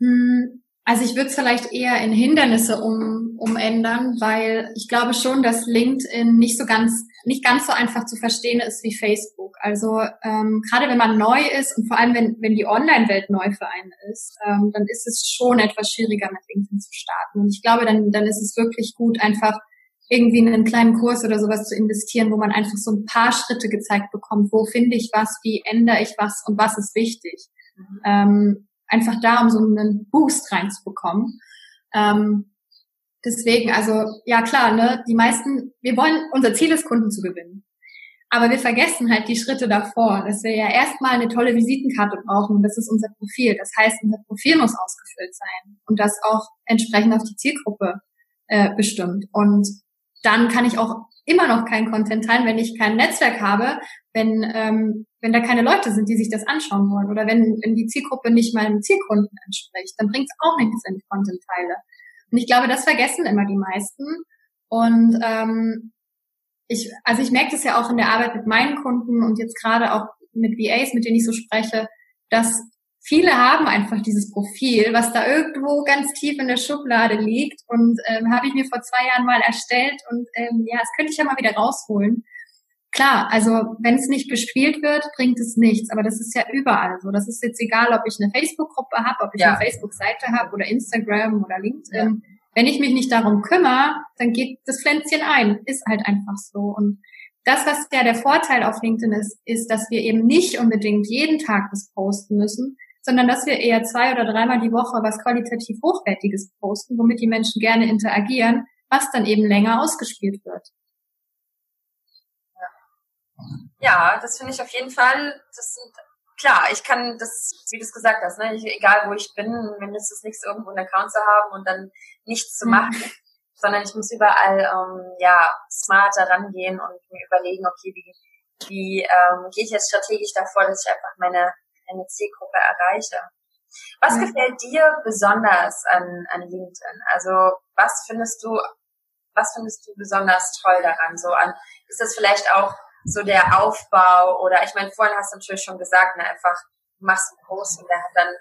[SPEAKER 2] Hm, also ich würde es vielleicht eher in Hindernisse um, umändern, weil ich glaube schon, dass LinkedIn nicht so ganz, nicht ganz so einfach zu verstehen ist wie Facebook. Also ähm, gerade wenn man neu ist und vor allem wenn, wenn die Online-Welt neu für einen ist, ähm, dann ist es schon etwas schwieriger mit LinkedIn zu starten. Und ich glaube, dann, dann ist es wirklich gut, einfach irgendwie in einen kleinen Kurs oder sowas zu investieren, wo man einfach so ein paar Schritte gezeigt bekommt, wo finde ich was, wie ändere ich was und was ist wichtig. Mhm. Ähm, einfach da, um so einen Boost reinzubekommen. Ähm, deswegen, also ja klar, ne, die meisten, wir wollen, unser Ziel ist, Kunden zu gewinnen. Aber wir vergessen halt die Schritte davor, dass wir ja erstmal eine tolle Visitenkarte brauchen. Das ist unser Profil. Das heißt, unser Profil muss ausgefüllt sein und das auch entsprechend auf die Zielgruppe äh, bestimmt. Und dann kann ich auch immer noch keinen Content teilen, wenn ich kein Netzwerk habe, wenn, ähm, wenn da keine Leute sind, die sich das anschauen wollen oder wenn, wenn die Zielgruppe nicht meinem Zielkunden entspricht, dann bringt es auch nichts, wenn ich Content teile. Und ich glaube, das vergessen immer die meisten. Und ähm, ich, also ich merke das ja auch in der Arbeit mit meinen Kunden und jetzt gerade auch mit VAs, mit denen ich so spreche, dass viele haben einfach dieses Profil, was da irgendwo ganz tief in der Schublade liegt und ähm, habe ich mir vor zwei Jahren mal erstellt und ähm, ja, das könnte ich ja mal wieder rausholen. Klar, also wenn es nicht bespielt wird, bringt es nichts, aber das ist ja überall so. Das ist jetzt egal, ob ich eine Facebook-Gruppe habe, ob ich ja. eine Facebook-Seite habe oder Instagram oder LinkedIn. Ja. Wenn ich mich nicht darum kümmere, dann geht das Pflänzchen ein. Ist halt einfach so. Und das, was ja der Vorteil auf LinkedIn ist, ist, dass wir eben nicht unbedingt jeden Tag das posten müssen, sondern dass wir eher zwei oder dreimal die Woche was qualitativ Hochwertiges posten, womit die Menschen gerne interagieren, was dann eben länger ausgespielt wird.
[SPEAKER 1] Ja, das finde ich auf jeden Fall, das sind, klar, ich kann das, wie du es gesagt hast, ne, ich, egal wo ich bin, mindestens nichts irgendwo einen Account zu haben und dann nichts zu mhm. machen, mhm. sondern ich muss überall, ähm, ja, smarter rangehen und mir überlegen, okay, wie, wie ähm, gehe ich jetzt strategisch davor, dass ich einfach meine eine Zielgruppe erreiche. Was mhm. gefällt dir besonders an, an LinkedIn? Also was findest du, was findest du besonders toll daran? So an, ist das vielleicht auch so der Aufbau oder ich meine, vorhin hast du natürlich schon gesagt, ne, einfach machst einen Post und der hat dann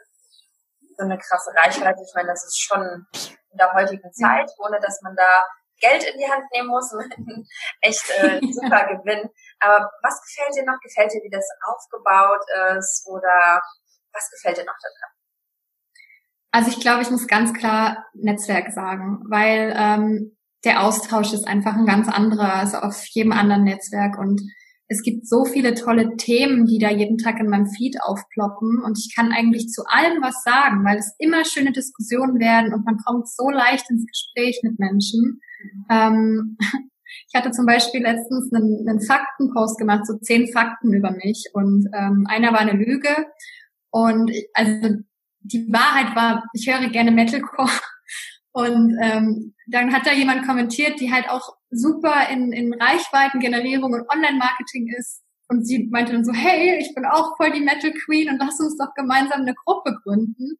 [SPEAKER 1] so eine krasse Reichweite. Ich meine, das ist schon in der heutigen. Zeit, ohne dass man da Geld in die Hand nehmen muss echt äh, super Gewinn. Aber was gefällt dir noch? Gefällt dir, wie das aufgebaut ist oder was gefällt dir noch daran?
[SPEAKER 2] Also ich glaube, ich muss ganz klar Netzwerk sagen, weil ähm, der Austausch ist einfach ein ganz anderer als auf jedem anderen Netzwerk und es gibt so viele tolle Themen, die da jeden Tag in meinem Feed aufploppen. Und ich kann eigentlich zu allem was sagen, weil es immer schöne Diskussionen werden und man kommt so leicht ins Gespräch mit Menschen. Ähm, ich hatte zum Beispiel letztens einen, einen Faktenpost gemacht, so zehn Fakten über mich. Und ähm, einer war eine Lüge. Und also die Wahrheit war, ich höre gerne Metalcore und ähm, dann hat da jemand kommentiert, die halt auch super in, in Reichweitengenerierung und Online-Marketing ist. Und sie meinte dann so, hey, ich bin auch voll die Metal Queen und lass uns doch gemeinsam eine Gruppe gründen.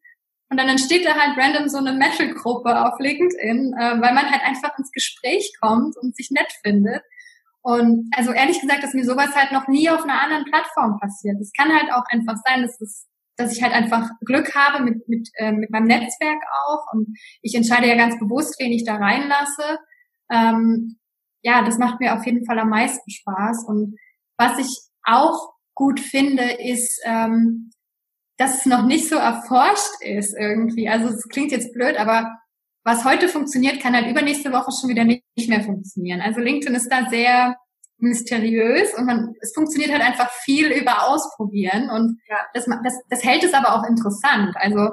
[SPEAKER 2] Und dann entsteht da halt random so eine Metal-Gruppe auf LinkedIn, äh, weil man halt einfach ins Gespräch kommt und sich nett findet. Und also ehrlich gesagt, dass mir sowas halt noch nie auf einer anderen Plattform passiert. Es kann halt auch einfach sein, dass es dass ich halt einfach Glück habe mit, mit, äh, mit meinem Netzwerk auch und ich entscheide ja ganz bewusst, wen ich da reinlasse. Ähm, ja, das macht mir auf jeden Fall am meisten Spaß. Und was ich auch gut finde, ist, ähm, dass es noch nicht so erforscht ist irgendwie. Also es klingt jetzt blöd, aber was heute funktioniert, kann halt übernächste Woche schon wieder nicht mehr funktionieren. Also LinkedIn ist da sehr mysteriös und man, es funktioniert halt einfach viel über Ausprobieren und ja. das, das, das hält es aber auch interessant. Also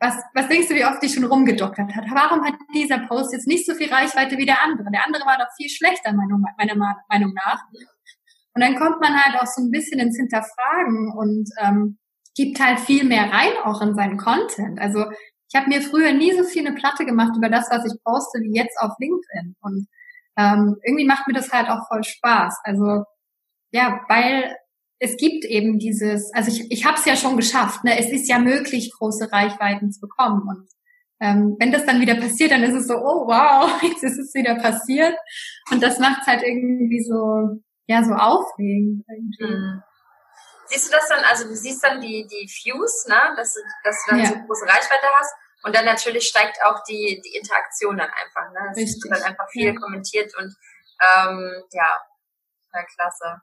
[SPEAKER 2] was, was denkst du, wie oft die schon rumgedoktert hat? Warum hat dieser Post jetzt nicht so viel Reichweite wie der andere? Der andere war doch viel schlechter, meiner, meiner Meinung nach. Und dann kommt man halt auch so ein bisschen ins Hinterfragen und ähm, gibt halt viel mehr rein auch in seinen Content. Also ich habe mir früher nie so viel eine Platte gemacht über das, was ich poste, wie jetzt auf LinkedIn. Und ähm, irgendwie macht mir das halt auch voll Spaß. Also ja, weil es gibt eben dieses, also ich, ich habe es ja schon geschafft, ne? es ist ja möglich, große Reichweiten zu bekommen. Und ähm, wenn das dann wieder passiert, dann ist es so, oh wow, jetzt ist es wieder passiert. Und das macht halt irgendwie so, ja, so aufregend irgendwie. Mhm.
[SPEAKER 1] Siehst du das dann, also du siehst dann die, die Views, ne? dass, dass du dann ja. so große Reichweite hast und dann natürlich steigt auch die, die Interaktion dann einfach. Ne? Es Richtig. wird dann einfach viel ja. kommentiert und ähm, ja, na klasse.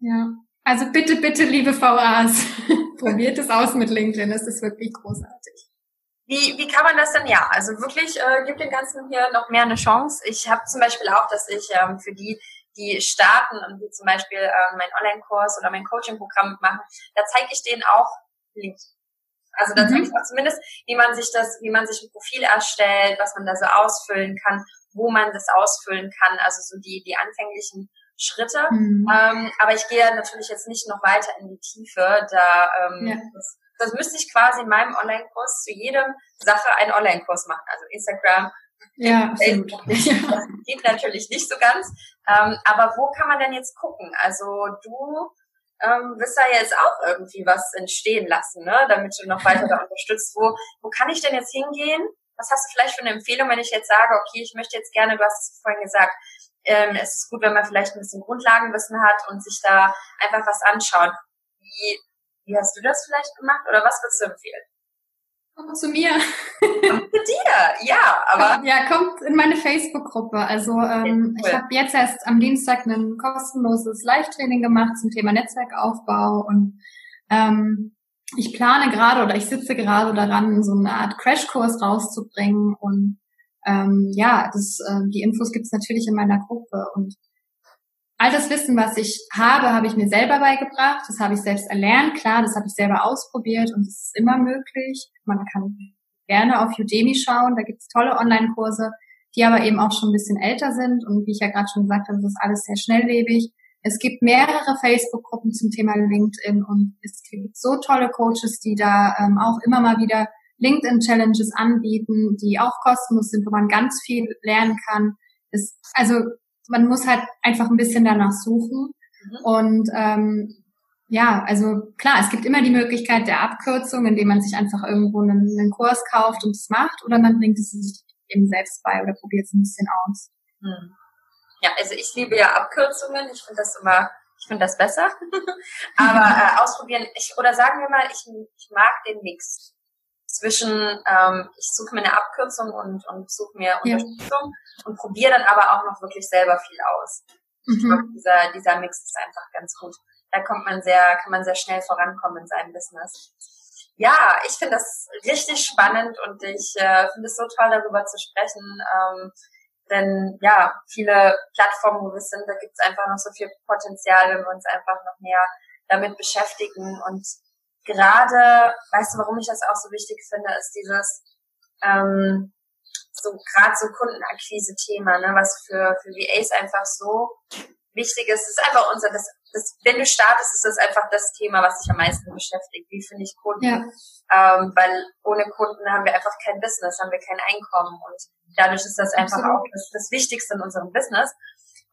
[SPEAKER 2] Ja, also bitte, bitte, liebe VAs, probiert es aus mit LinkedIn, es ist wirklich großartig.
[SPEAKER 1] Wie, wie kann man das denn, ja, also wirklich, äh, gibt dem Ganzen hier noch mehr eine Chance. Ich habe zum Beispiel auch, dass ich ähm, für die, die starten und die zum Beispiel ähm, mein Online-Kurs oder mein Coaching-Programm machen, da zeige ich denen auch LinkedIn. Also da zeige ich auch zumindest, wie man sich das, wie man sich ein Profil erstellt, was man da so ausfüllen kann, wo man das ausfüllen kann, also so die, die anfänglichen Schritte. Mhm. Ähm, aber ich gehe natürlich jetzt nicht noch weiter in die Tiefe. Da ähm, ja. das, das müsste ich quasi in meinem Online-Kurs zu jedem Sache einen Online-Kurs machen. Also Instagram,
[SPEAKER 2] ja, absolut.
[SPEAKER 1] Das geht natürlich nicht so ganz. Ähm, aber wo kann man denn jetzt gucken? Also du ähm, wirst da jetzt auch irgendwie was entstehen lassen, ne? damit du noch weiter da unterstützt. Wo, wo kann ich denn jetzt hingehen? Was hast du vielleicht für eine Empfehlung, wenn ich jetzt sage, okay, ich möchte jetzt gerne, du hast es vorhin gesagt, ähm, es ist gut, wenn man vielleicht ein bisschen Grundlagenwissen hat und sich da einfach was anschaut. Wie, wie hast du das vielleicht gemacht oder was würdest du empfehlen?
[SPEAKER 2] Komm zu mir.
[SPEAKER 1] Komm zu dir, ja, aber.
[SPEAKER 2] Ja, kommt in meine Facebook-Gruppe. Also ähm, cool. ich habe jetzt erst am Dienstag ein kostenloses Live-Training gemacht zum Thema Netzwerkaufbau und ähm, ich plane gerade oder ich sitze gerade daran, so eine Art Crashkurs rauszubringen und ähm, ja, das, äh, die Infos gibt's natürlich in meiner Gruppe und all das Wissen, was ich habe, habe ich mir selber beigebracht. Das habe ich selbst erlernt. Klar, das habe ich selber ausprobiert und es ist immer möglich. Man kann gerne auf Udemy schauen. Da gibt's tolle Online-Kurse, die aber eben auch schon ein bisschen älter sind. Und wie ich ja gerade schon gesagt habe, das ist alles sehr schnelllebig. Es gibt mehrere Facebook-Gruppen zum Thema LinkedIn und es gibt so tolle Coaches, die da ähm, auch immer mal wieder LinkedIn-Challenges anbieten, die auch kostenlos sind, wo man ganz viel lernen kann. Es, also man muss halt einfach ein bisschen danach suchen. Mhm. Und ähm, ja, also klar, es gibt immer die Möglichkeit der Abkürzung, indem man sich einfach irgendwo einen, einen Kurs kauft und es macht, oder man bringt es sich eben selbst bei oder probiert es ein bisschen aus.
[SPEAKER 1] Mhm. Ja, also ich liebe ja Abkürzungen. Ich finde das immer, ich finde das besser. Aber äh, ausprobieren, ich, oder sagen wir mal, ich, ich mag den Mix zwischen, ähm, ich suche mir eine Abkürzung und, und suche mir Unterstützung ja. und probiere dann aber auch noch wirklich selber viel aus. Mhm. Ich glaube, dieser, dieser Mix ist einfach ganz gut. Da kommt man sehr, kann man sehr schnell vorankommen in seinem Business. Ja, ich finde das richtig spannend und ich äh, finde es so toll, darüber zu sprechen. Ähm, denn ja, viele Plattformen, wo wir sind, da gibt es einfach noch so viel Potenzial, wenn wir uns einfach noch mehr damit beschäftigen und gerade, weißt du, warum ich das auch so wichtig finde, ist dieses ähm, so gerade so Kundenakquise-Thema, ne, was für für VAs einfach so wichtig ist. Es ist einfach unser, das, das, wenn du startest, ist das einfach das Thema, was dich am meisten beschäftigt. Wie finde ich Kunden? Ja. Ähm, weil ohne Kunden haben wir einfach kein Business, haben wir kein Einkommen und dadurch ist das einfach Absolut. auch das, das Wichtigste in unserem Business.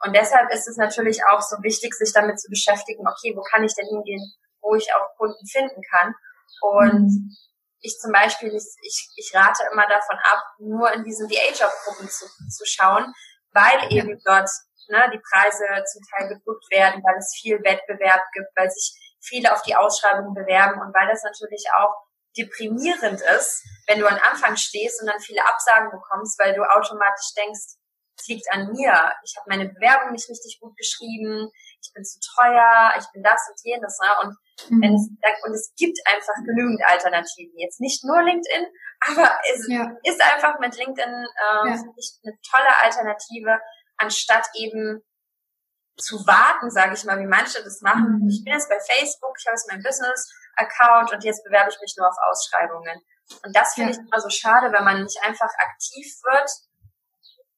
[SPEAKER 1] Und deshalb ist es natürlich auch so wichtig, sich damit zu beschäftigen, okay, wo kann ich denn hingehen, wo ich auch Kunden finden kann. Und mhm. ich zum Beispiel, ich, ich, ich rate immer davon ab, nur in diesen VA-Job-Gruppen zu, zu schauen, weil eben dort ne, die Preise zum Teil gedrückt werden, weil es viel Wettbewerb gibt, weil sich viele auf die Ausschreibung bewerben und weil das natürlich auch deprimierend ist, wenn du am Anfang stehst und dann viele Absagen bekommst, weil du automatisch denkst, es liegt an mir, ich habe meine Bewerbung nicht richtig gut geschrieben, ich bin zu teuer, ich bin das und jenes. Ne? Und, mhm. wenn es, und es gibt einfach genügend Alternativen. Jetzt nicht nur LinkedIn, aber es ja. ist einfach mit LinkedIn äh, ja. eine tolle Alternative, anstatt eben zu warten, sage ich mal, wie manche das machen. Mhm. Ich bin jetzt bei Facebook, ich habe jetzt meinen Business-Account und jetzt bewerbe ich mich nur auf Ausschreibungen. Und das finde ja. ich immer so schade, wenn man nicht einfach aktiv wird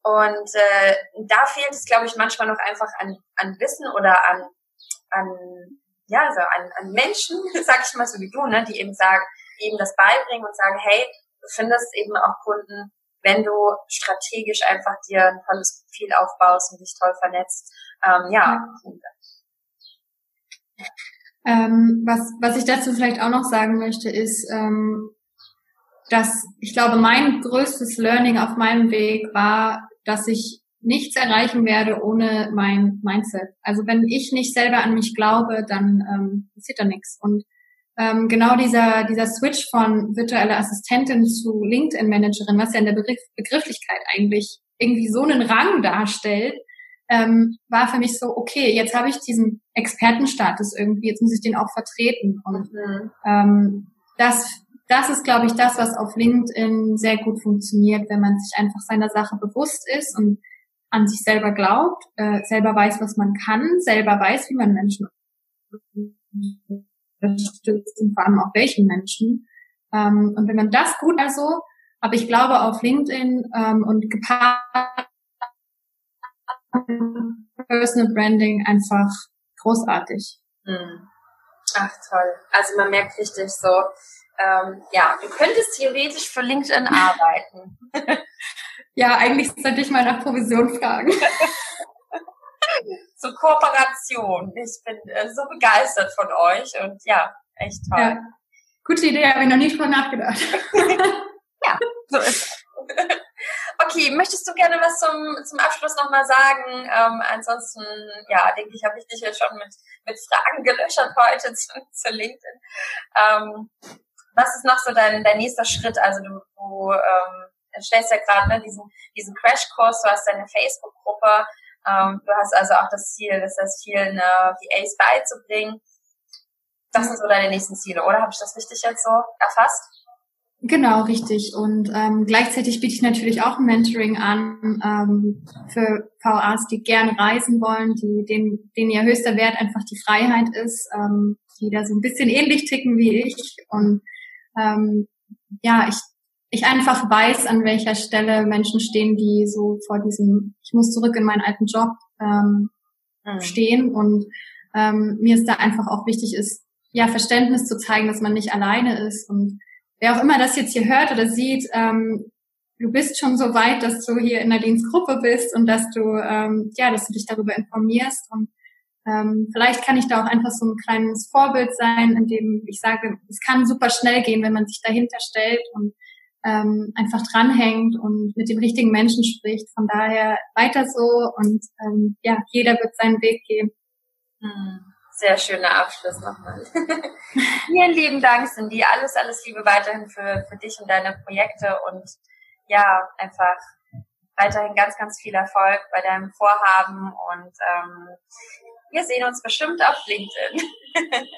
[SPEAKER 1] und äh, da fehlt es, glaube ich, manchmal noch einfach an, an Wissen oder an, an ja, also an, an Menschen, sag ich mal so wie du, ne, die eben sagen, die eben das beibringen und sagen, hey, du findest eben auch Kunden, wenn du strategisch einfach dir ein tolles Profil aufbaust und dich toll vernetzt. Ähm, ja.
[SPEAKER 2] Ähm, was, was ich dazu vielleicht auch noch sagen möchte, ist, ähm, dass ich glaube, mein größtes Learning auf meinem Weg war, dass ich nichts erreichen werde ohne mein Mindset. Also wenn ich nicht selber an mich glaube, dann ähm, passiert da nichts. Und ähm, genau dieser, dieser Switch von virtuelle Assistentin zu LinkedIn-Managerin, was ja in der Begriff, Begrifflichkeit eigentlich irgendwie so einen Rang darstellt, ähm, war für mich so, okay, jetzt habe ich diesen Expertenstatus irgendwie, jetzt muss ich den auch vertreten. Und mhm. ähm, das das ist, glaube ich, das, was auf LinkedIn sehr gut funktioniert, wenn man sich einfach seiner Sache bewusst ist und an sich selber glaubt, äh, selber weiß, was man kann, selber weiß, wie man Menschen unterstützt und vor allem auch welchen Menschen. Ähm, und wenn man das gut also, aber ich glaube auf LinkedIn ähm, und gepaart Personal Branding einfach großartig.
[SPEAKER 1] Hm. Ach toll. Also man merkt richtig so, ähm, ja, du könntest theoretisch für LinkedIn arbeiten.
[SPEAKER 2] ja, eigentlich sollte ich mal nach Provision fragen.
[SPEAKER 1] Zur Kooperation. Ich bin äh, so begeistert von euch und ja, echt toll. Ja.
[SPEAKER 2] Gute Idee, habe ich noch nicht drüber nachgedacht.
[SPEAKER 1] ja, so ist es. Okay, möchtest du gerne was zum, zum Abschluss nochmal sagen? Ähm, ansonsten, ja, denke ich, habe ich dich jetzt schon mit, mit Fragen gelöchert heute zu, zu LinkedIn. Ähm, was ist noch so dein, dein nächster Schritt? Also du, du ähm, stellst ja gerade ne, diesen, diesen Crashkurs, du hast deine Facebook-Gruppe, ähm, du hast also auch das Ziel, das heißt, vielen äh, VAs beizubringen. Das sind so deine nächsten Ziele, oder? Habe ich das richtig jetzt so erfasst?
[SPEAKER 2] Genau, richtig. Und ähm, gleichzeitig biete ich natürlich auch Mentoring an ähm, für VAs, die gerne reisen wollen, die denen, denen ihr höchster Wert einfach die Freiheit ist, ähm, die da so ein bisschen ähnlich ticken wie ich. Und ähm, ja, ich, ich einfach weiß, an welcher Stelle Menschen stehen, die so vor diesem, ich muss zurück in meinen alten Job ähm, mhm. stehen. Und ähm, mir ist da einfach auch wichtig ist, ja, Verständnis zu zeigen, dass man nicht alleine ist und wer auch immer das jetzt hier hört oder sieht, ähm, du bist schon so weit, dass du hier in der Dienstgruppe bist und dass du, ähm, ja, dass du dich darüber informierst und ähm, vielleicht kann ich da auch einfach so ein kleines Vorbild sein, in dem ich sage, es kann super schnell gehen, wenn man sich dahinter stellt und ähm, einfach dranhängt und mit dem richtigen Menschen spricht. Von daher weiter so und ähm, ja, jeder wird seinen Weg gehen.
[SPEAKER 1] Hm. Sehr schöner Abschluss nochmal. Vielen lieben Dank, Cindy. Alles, alles Liebe weiterhin für, für dich und deine Projekte und ja, einfach weiterhin ganz, ganz viel Erfolg bei deinem Vorhaben und ähm, wir sehen uns bestimmt auf LinkedIn.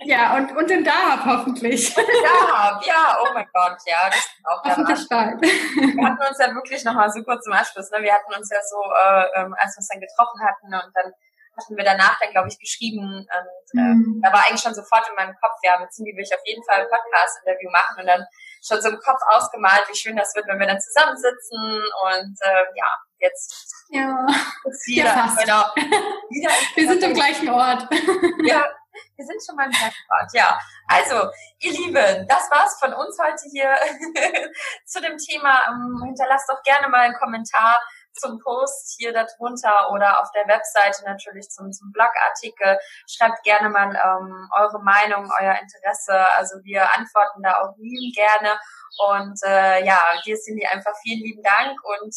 [SPEAKER 2] Ja, und, und in Dahab hoffentlich.
[SPEAKER 1] Und in Dahab, ja, oh mein Gott, ja, das ist auch
[SPEAKER 2] Hoffentlich bald. Wir
[SPEAKER 1] hatten uns ja wirklich nochmal so kurz zum Abschluss, ne? wir hatten uns ja so, äh, ähm, als wir uns dann getroffen hatten und dann hatten wir danach dann, glaube ich, geschrieben. Und äh, mhm. da war eigentlich schon sofort in meinem Kopf, ja, mit Cindy will ich auf jeden Fall ein Podcast-Interview machen und dann schon so im Kopf ausgemalt, wie schön das wird, wenn wir dann zusammensitzen und äh, ja, jetzt
[SPEAKER 2] ja, wieder, ja fast. Genau, wieder wir sind im gleichen Ort.
[SPEAKER 1] ja, wir sind schon mal im gleichen Ort, ja. Also, ihr Lieben, das war's von uns heute hier zu dem Thema. Ähm, hinterlasst doch gerne mal einen Kommentar zum Post hier darunter oder auf der Webseite natürlich zum, zum Blogartikel. Schreibt gerne mal ähm, eure Meinung, euer Interesse. Also wir antworten da auch lieben gerne. Und äh, ja, dir sind die einfach vielen lieben Dank und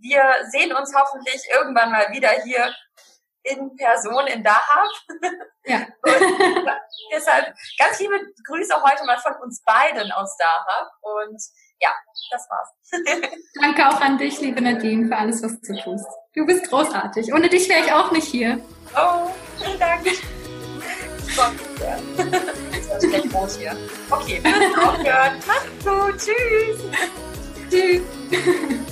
[SPEAKER 1] wir sehen uns hoffentlich irgendwann mal wieder hier in Person in Dahab. Ja. und deshalb ganz liebe Grüße heute mal von uns beiden aus Dahab und ja, das war's.
[SPEAKER 2] Danke auch an dich, liebe Nadine, für alles, was du tust. Du bist großartig. Ohne dich wäre ich auch nicht hier.
[SPEAKER 1] Oh, vielen Dank. Das ist gleich groß hier. Okay, wir müssen aufhören. Macht's gut. Tschüss.
[SPEAKER 2] Tschüss.